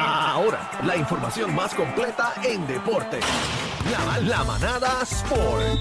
Ahora, la información más completa en deporte. La, la manada Sport.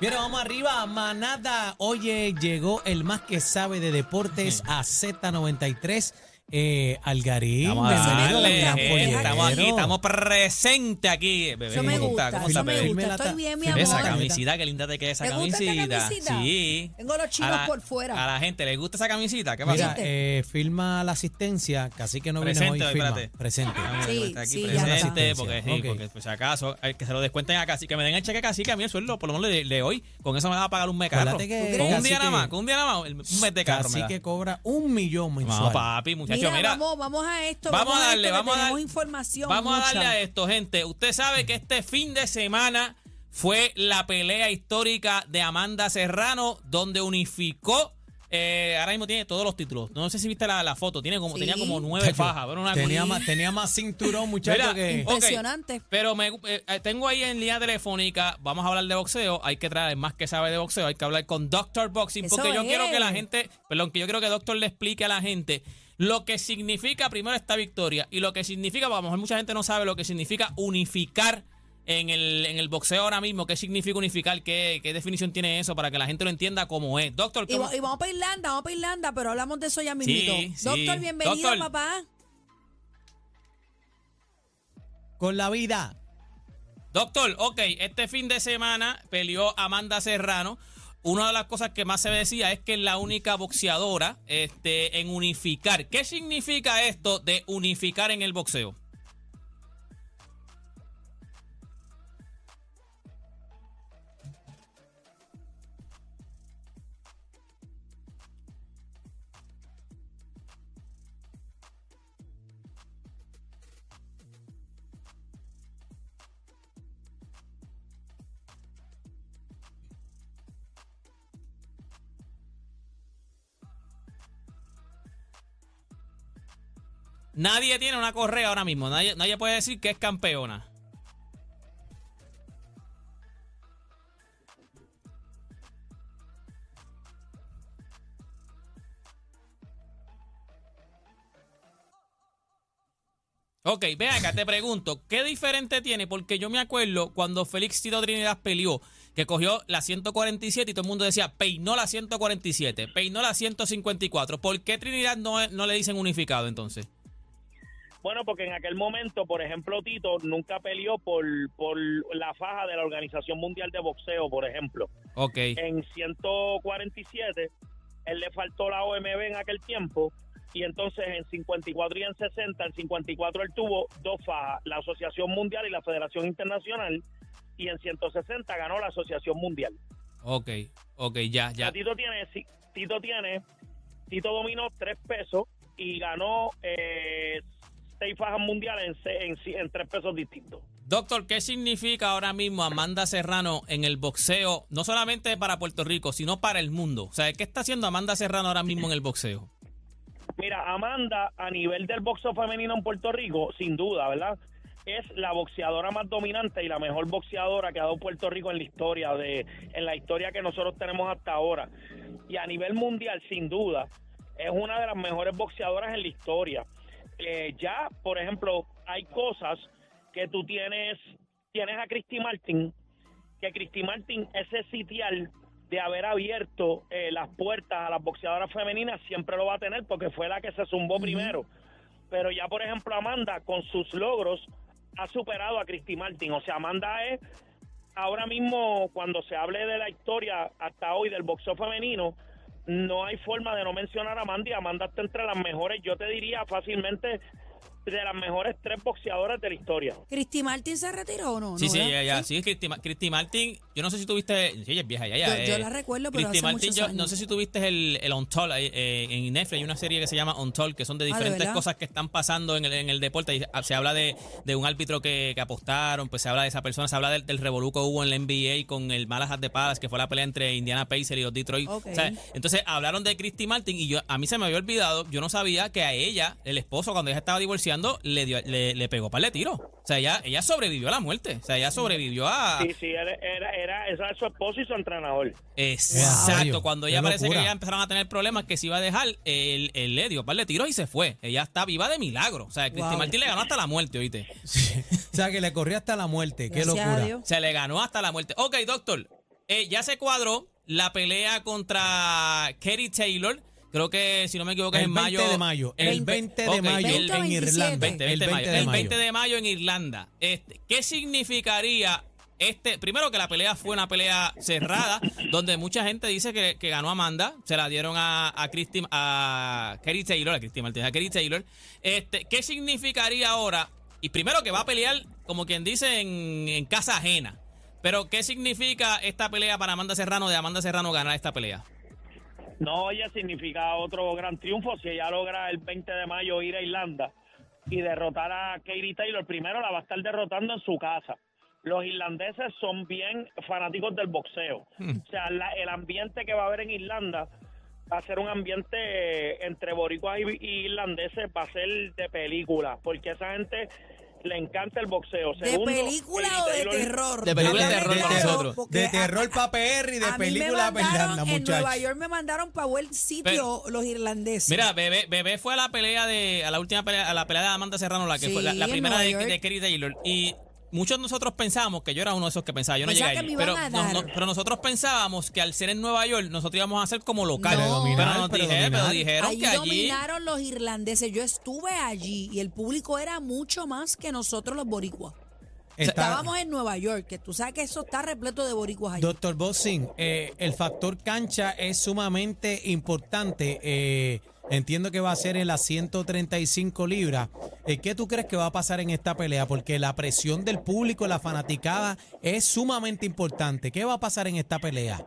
Bien, vamos arriba, manada. Oye, llegó el más que sabe de deportes a Z93. Eh, Algarín, pollero. estamos aquí, estamos presentes aquí. Bebé, Eso me ¿cómo gusta, está? ¿Cómo eso está, me gusta. Estoy bien, mi amor. Esa camisita, qué linda te queda esa ¿Te gusta esta camisita. camisita? Sí. Tengo los chinos la- por fuera. A la gente le gusta esa camisita. ¿Qué Mira, pasa? eh, firma la asistencia, casi que no viene Presente hoy, hoy, firma. espérate. Presente. Ah, Sí, aquí sí, presente, porque sí, porque pues, si acaso, eh, que se lo descuenten a casi, que me den el cheque casi que a mí el sueldo, por lo menos de, de hoy, con eso me va a pagar un mes carro. Acuérdate que Con un día nada más, con un día nada más, un mes de carro. Da. que cobra un millón mensual. Vamos, papi, muchacho, mira, mira. Vamos, vamos a esto. Vamos a esto, darle, que vamos a darle. información. Vamos a darle a esto, gente. Usted sabe que este fin de semana fue la pelea histórica de Amanda Serrano, donde unificó. eh, ahora mismo tiene todos los títulos. No sé si viste la, la foto. Tiene como, Sí. Tenía como nueve fajas. pero una tenía, más, tenía más cinturón, muchacho, Mira, que... Impresionante. pero me, eh, eh, tengo ahí en línea telefónica, vamos a hablar de boxeo, hay que traer más que sabe de boxeo, hay que hablar con Doctor Boxing, Eso porque yo es. quiero que la gente, perdón, que yo quiero que Doctor le explique a la gente lo que significa primero esta victoria y lo que significa, a lo mejor mucha gente no sabe lo que significa unificar en el, en el boxeo ahora mismo, qué significa unificar, qué, qué definición tiene eso para que la gente lo entienda como es. Doctor, Y, ¿cómo- va- y vamos para Irlanda, vamos para Irlanda, pero hablamos de eso ya mismo. Sí, sí. Doctor, bienvenido, Doctor. papá. Con la vida. Doctor, ok, este fin de semana peleó Amanda Serrano. Una de las cosas que más se decía es que es la única boxeadora este, en unificar. ¿Qué significa esto de unificar en el boxeo? Nadie tiene una correa ahora mismo. Nadie, nadie puede decir que es campeona. Ok, ven acá, te pregunto, ¿qué diferente tiene? Porque yo me acuerdo cuando Félix Tito Trinidad peleó, que cogió la 147 y todo el mundo decía, peinó la 147, peinó la 154. ¿Por qué Trinidad no, no le dicen unificado entonces? Bueno, porque en aquel momento, por ejemplo, Tito nunca peleó por, por la faja de la Organización Mundial de Boxeo, por ejemplo. Ok. En 147, él le faltó la OMB en aquel tiempo, y entonces en 54 y en 60, en 54 él tuvo dos fajas, la Asociación Mundial y la Federación Internacional, y en 160 ganó la Asociación Mundial. Ok, ok, ya, ya. Tito tiene, Tito tiene, Tito dominó tres pesos y ganó eh, seis fajas mundiales en, en tres pesos distintos. Doctor, ¿qué significa ahora mismo Amanda Serrano en el boxeo, no solamente para Puerto Rico, sino para el mundo? O sea, ¿qué está haciendo Amanda Serrano ahora mismo en el boxeo? Mira, Amanda, a nivel del boxeo femenino en Puerto Rico, sin duda, ¿verdad? Es la boxeadora más dominante y la mejor boxeadora que ha dado Puerto Rico en la historia, de, en la historia que nosotros tenemos hasta ahora. Y a nivel mundial, sin duda, es una de las mejores boxeadoras en la historia. Eh, ya, por ejemplo, hay cosas que tú tienes, tienes a Christy Martin, que Christy Martin, ese sitial de haber abierto eh, las puertas a las boxeadoras femeninas, siempre lo va a tener porque fue la que se zumbó primero. Pero ya, por ejemplo, Amanda, con sus logros, ha superado a Christy Martin. O sea, Amanda es, ahora mismo, cuando se hable de la historia hasta hoy del boxeo femenino, no hay forma de no mencionar a Amanda y Amanda está entre las mejores, yo te diría fácilmente, de las mejores tres boxeadoras de la historia. ¿Cristi Martin se retiró o no? Sí, No, sí, ya, ya. Sí, Cristi, Cristi Martin, yo no sé si tuviste, sí, ella es vieja, ya, ya. Yo- yo eh, la recuerdo, pero Cristi hace Martin, muchos yo años. no sé si tuviste el, el Untold, eh, eh, en Netflix hay una serie que se llama Untold, que son de Ah, ¿de diferentes cosas que están pasando en el, en el deporte. Y se habla de, de un árbitro que, que apostaron, pues se habla de esa persona, se habla del, del revolú que hubo en la NBA con el Malahat de Palace, que fue la pelea entre Indiana Pacers y los Detroit. Ok. O sea, entonces hablaron de Christy Martin y yo a mí se me había olvidado, yo no sabía que a ella, el esposo, cuando ella estaba divorciada, boxeando, le, dio, le, le pegó para le tiro. O sea, ella, ella sobrevivió a la muerte. O sea, ella sobrevivió a... Sí, sí, era, era, era, era su esposo y su entrenador. Exacto. Wow. Cuando ya parece que ya empezaron a tener problemas que se iba a dejar, él, él le dio par de tiros y se fue. Ella está viva de milagro. O sea, Cristi Wow. Martín le ganó hasta la muerte, ¿oíste? O sea, que le corrió hasta la muerte. Qué Gracias locura. Dios. Se le ganó hasta la muerte. Ok, doctor. eh, ya se cuadró la pelea contra Katie Taylor. Creo que, si no me equivoco, es El en 20 mayo. de mayo. El Veinte. 20 de mayo el en 27. Irlanda. 20, 20 el de 20 mayo. de El mayo. 20 de mayo en Irlanda. Este, ¿Qué significaría este? Primero que la pelea fue una pelea cerrada, donde mucha gente dice que, que ganó Amanda. Se la dieron a, a Christy, a Katie Taylor, a Christy Martínez, a Katie Taylor. Este, ¿Qué significaría ahora? Y primero que va a pelear, como quien dice, en, en casa ajena. Pero, ¿qué significa esta pelea para Amanda Serrano de Amanda Serrano ganar esta pelea? No, oye, significa otro gran triunfo si ella logra el 20 de mayo ir a Irlanda y derrotar a Katie Taylor. Primero la va a estar derrotando en su casa. Los irlandeses son bien fanáticos del boxeo. O sea, la- el ambiente que va a haber en Irlanda va a ser un ambiente eh, entre boricuas y, y irlandeses, va a ser de película, porque esa gente le encanta el boxeo. ¿De Segundo, película Katie o de terror? De película de terror nosotros. porque De terror para PR y de a película para Irlanda, En Nueva muchachos. York me mandaron para buen sitio los irlandeses. Mira, Bebé, Bebé fue a la pelea de, a la última pelea, a la pelea de Amanda Serrano, la que Sí, fue la, primera de, de Katie Taylor. Y muchos de nosotros pensábamos, que yo era uno de esos que pensaba, yo no Pensaba llegué allí. Pero, no- no- pero nosotros pensábamos que al ser en Nueva York, nosotros íbamos a ser como local. No. Pero, nos dijeron, pero predominar. dijeron Allí que allí. dominaron los irlandeses. Yo estuve allí y el público era mucho más que nosotros los boricuas. Está- Estábamos en Nueva York, que tú sabes que eso está repleto de boricuas allí. Doctor Bossing, eh, el factor cancha es sumamente importante. eh, entiendo que va a ser en las 135 libras. Eh, ¿Qué tú crees que va a pasar en esta pelea? Porque la presión del público, la fanaticada, es sumamente importante. ¿Qué va a pasar en esta pelea?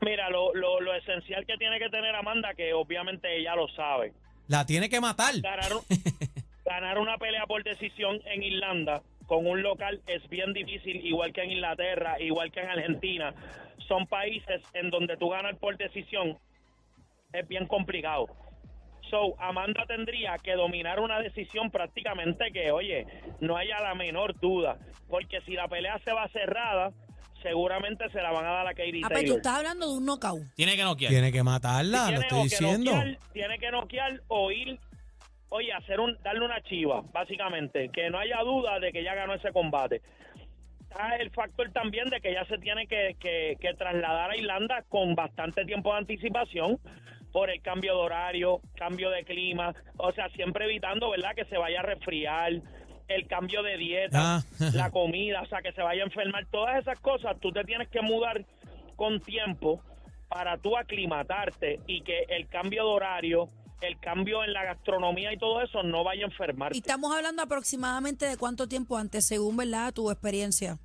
Mira, lo, lo, lo esencial que tiene que tener Amanda, que obviamente ella lo sabe, La tiene que matar. ganar, ganar una pelea por decisión en Irlanda con un local es bien difícil, igual que en Inglaterra, igual que en Argentina. Son países en donde tú ganas por decisión es bien complicado. So, Amanda tendría que dominar una decisión prácticamente que, oye, no haya la menor duda, porque si la pelea se va cerrada, seguramente se la van a dar a Katie Ah, pero tú Taylor. estás hablando de un knockout. Tiene que noquear. Tiene que matarla, lo tiene estoy o que diciendo. noquear, tiene que noquear o ir, oye, hacer un, darle una chiva, básicamente, que no haya duda de que ya ganó ese combate. Está el factor también de que ya se tiene que, que- que trasladar a Irlanda con bastante tiempo de anticipación por el cambio de horario, cambio de clima, o sea, siempre evitando, ¿verdad?, que se vaya a resfriar, el cambio de dieta, Ah. la comida, o sea, que se vaya a enfermar, todas esas cosas, tú te tienes que mudar con tiempo para tú aclimatarte y que el cambio de horario, el cambio en la gastronomía y todo eso no vaya a enfermarte. Y estamos hablando aproximadamente de cuánto tiempo antes, según verdad tu experiencia.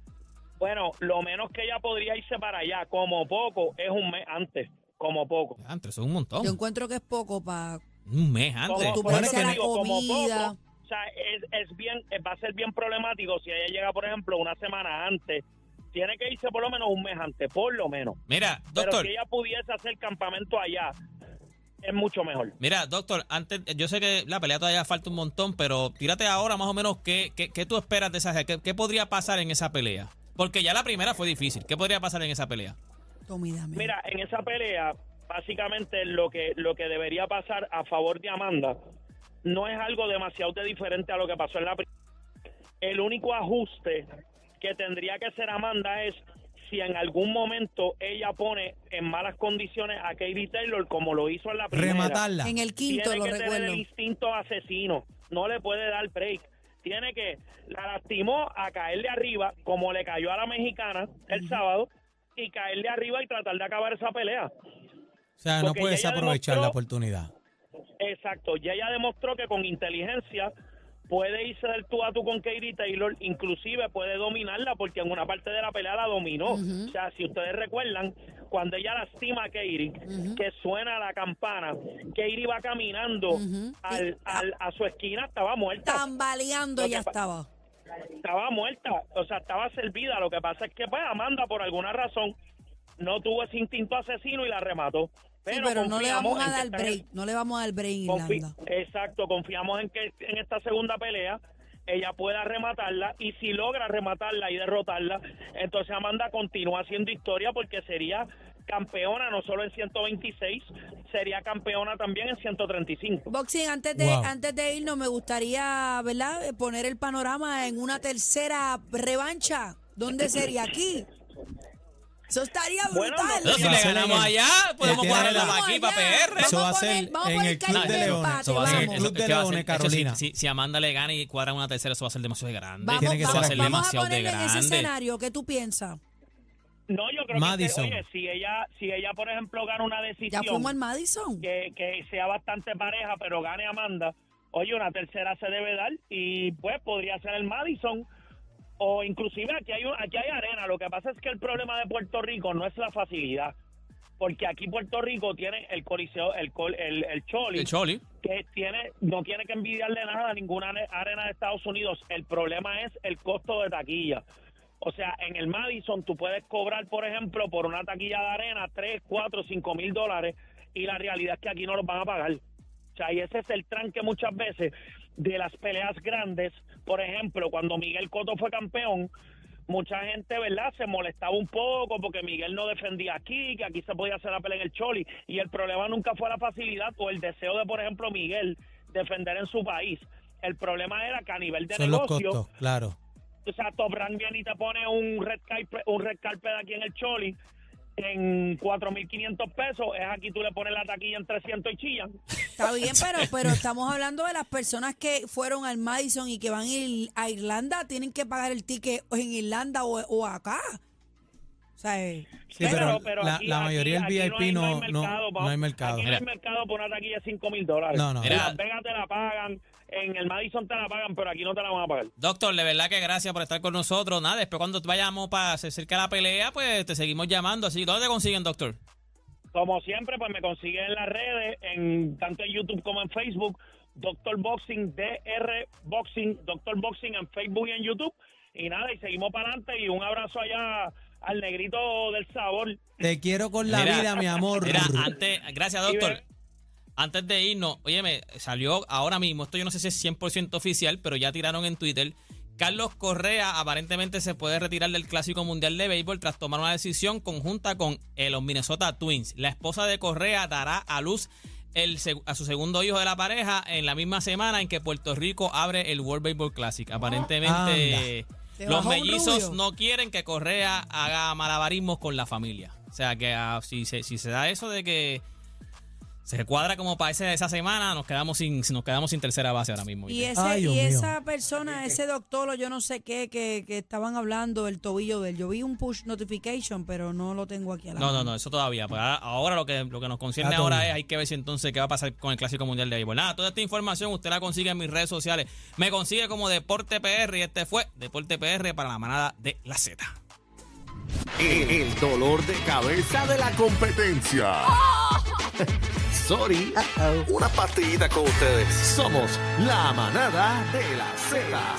Bueno, lo menos que ella podría irse para allá, como poco, es un mes antes, como poco. Antes, eso es un montón. Yo encuentro que es poco para... Un mes antes. Como, por eso te digo, poco, o sea, es, es bien, eh, va a ser bien problemático si ella llega, por ejemplo, una semana antes. Tiene que irse por lo menos un mes antes, por lo menos. Mira, Pero doctor. si ella pudiese hacer campamento allá, es mucho mejor. Mira, doctor, antes, yo sé que la pelea todavía falta un montón, pero tírate ahora más o menos qué, qué, qué tú esperas de esa qué, qué podría pasar en esa pelea. Porque ya la primera fue difícil. ¿Qué podría pasar en esa pelea? Tommy, dame. Mira, en esa pelea, básicamente lo que, lo que debería pasar a favor de Amanda no es algo demasiado de diferente a lo que pasó en la primera. El único ajuste que tendría que hacer Amanda es si en algún momento ella pone en malas condiciones a Katie Taylor como lo hizo en la primera. Rematarla. En el quinto, tiene lo que tener el instinto asesino. No le puede dar break. Tiene que, la lastimó a caerle arriba, como le cayó a la mexicana el sábado, y caerle arriba y tratar de acabar esa pelea. O sea, no porque puedes ya aprovechar la oportunidad. Exacto. Y ella demostró que con inteligencia puede irse del tú a tú con Katie Taylor, inclusive puede dominarla porque en una parte de la pelea la dominó. O sea, si ustedes recuerdan, cuando ella lastima a Katie, que suena la campana, Katie va caminando al, al- a su esquina, estaba muerta. Tambaleando ya estaba. Estaba muerta, o sea, estaba servida. Lo que pasa es que, pues, Amanda, por alguna razón, no tuvo ese instinto asesino y la remató. Sí, pero no le vamos a en dar break, no le vamos a dar break, Irlanda. Exacto, confiamos en que en esta segunda pelea ella pueda rematarla y si logra rematarla y derrotarla, entonces Amanda continúa haciendo historia porque sería campeona no solo en 126, sería campeona también en 135. Boxing, antes de, Wow. antes de irnos, me gustaría, ¿verdad?, Eh, poner el panorama en una tercera revancha. ¿Dónde sería aquí? Eso estaría Bueno, brutal. No, si le ganamos allá, podemos tiene cuadrarla la- para aquí, para. PR. Eso va a Vamos a ser en el Club de Leones. empate, Eso va a ser- En el Club de Leones, es que si- Carolina. Si, si Amanda le gana y cuadran una tercera, eso va a ser demasiado grande. Vamos, Tiene que ser vamos, ser vamos a demasiado de ponerle en ese grande. escenario. ¿Qué tú piensas? No, yo creo Madison. que oye, si ella si ella por ejemplo gana una ¿Ya decisión fuimos al Madison? que, que sea bastante pareja, pero gane Amanda, oye, una tercera se debe dar y pues podría ser el Madison o inclusive aquí hay un- aquí hay arena. Lo que pasa es que el problema de Puerto Rico no es la facilidad, porque aquí Puerto Rico tiene el coliseo, el col- el, el Choli, El Choli. que tiene no tiene que envidiarle nada a ninguna are- arena de Estados Unidos. El problema es el costo de taquilla. O sea, en el Madison tú puedes cobrar, por ejemplo, por una taquilla de arena 3, 4, 5 mil dólares y la realidad es que aquí no los van a pagar. O sea, y ese es el tranque muchas veces de las peleas grandes. Por ejemplo, cuando Miguel Cotto fue campeón, mucha gente, ¿verdad? Se molestaba un poco porque Miguel no defendía aquí, que aquí se podía hacer la pelea en el Choli. Y el problema nunca fue la facilidad o el deseo de, por ejemplo, Miguel defender en su país. El problema era que a nivel de Son los negocio, costos, claro. O sea, Top Rank viene y te pone un red carpet, un red carpet aquí en el Choli en 4.500 pesos. Es aquí tú le pones la taquilla en 300 y chillan. Está bien, pero, pero estamos hablando de las personas que fueron al Madison y que van a Irlanda, tienen que pagar el ticket en Irlanda o, o acá. O sea, eh, Sí, pero, la, aquí- la mayoría del aquí VIP hay- no, hay no, mercado, no hay mercado. Aquí no hay mercado por una taquilla de 5 mil dólares. No, no. En. Las Vegas te la pagan, en el Madison te la pagan, pero aquí no te la van a pagar. Doctor, de verdad que gracias por estar con nosotros. Nada, después cuando vayamos para se acerca la pelea, pues te seguimos llamando. Así, ¿dónde te consiguen, doctor? Como siempre, pues me consiguen en las redes, en tanto en YouTube como en Facebook, Doctor Boxing, DR Boxing, Doctor Boxing en Facebook y en YouTube. Y nada, y seguimos para adelante y un abrazo allá al negrito del sabor. Te quiero con la Mira, vida, mi amor. Mira, antes, gracias, doctor. Antes de irnos, oye, me salió ahora mismo, esto yo no sé si es 100% oficial, pero ya tiraron en Twitter. Carlos Correa aparentemente se puede retirar del Clásico Mundial de Béisbol tras tomar una decisión conjunta con eh, los Minnesota Twins. La esposa de Correa dará a luz el, a su segundo hijo de la pareja en la misma semana en que Puerto Rico abre el World Baseball Classic. Aparentemente, los mellizos no quieren que Correa haga malabarismos con la familia. O sea que ah, si, se, si se da eso de que se cuadra como para ese- esa semana, nos quedamos sin nos quedamos sin tercera base ahora mismo. y, esa persona, ese doctor o yo no sé qué, que, que estaban hablando del tobillo de él. Yo vi un push notification, pero no lo tengo aquí a la No, no, mano. no, eso todavía. Pues ahora, ahora lo que lo que nos concierne Ah, ahora es hay que ver si entonces qué va a pasar con el Clásico Mundial de Béisbol. Nada, toda esta información usted la consigue en mis redes sociales. Me consigue como Deporte PR y este fue Deporte PR para la manada de la Z. El, el dolor de cabeza de la competencia. Sorry. Una partidita con ustedes. Somos la manada de la Z.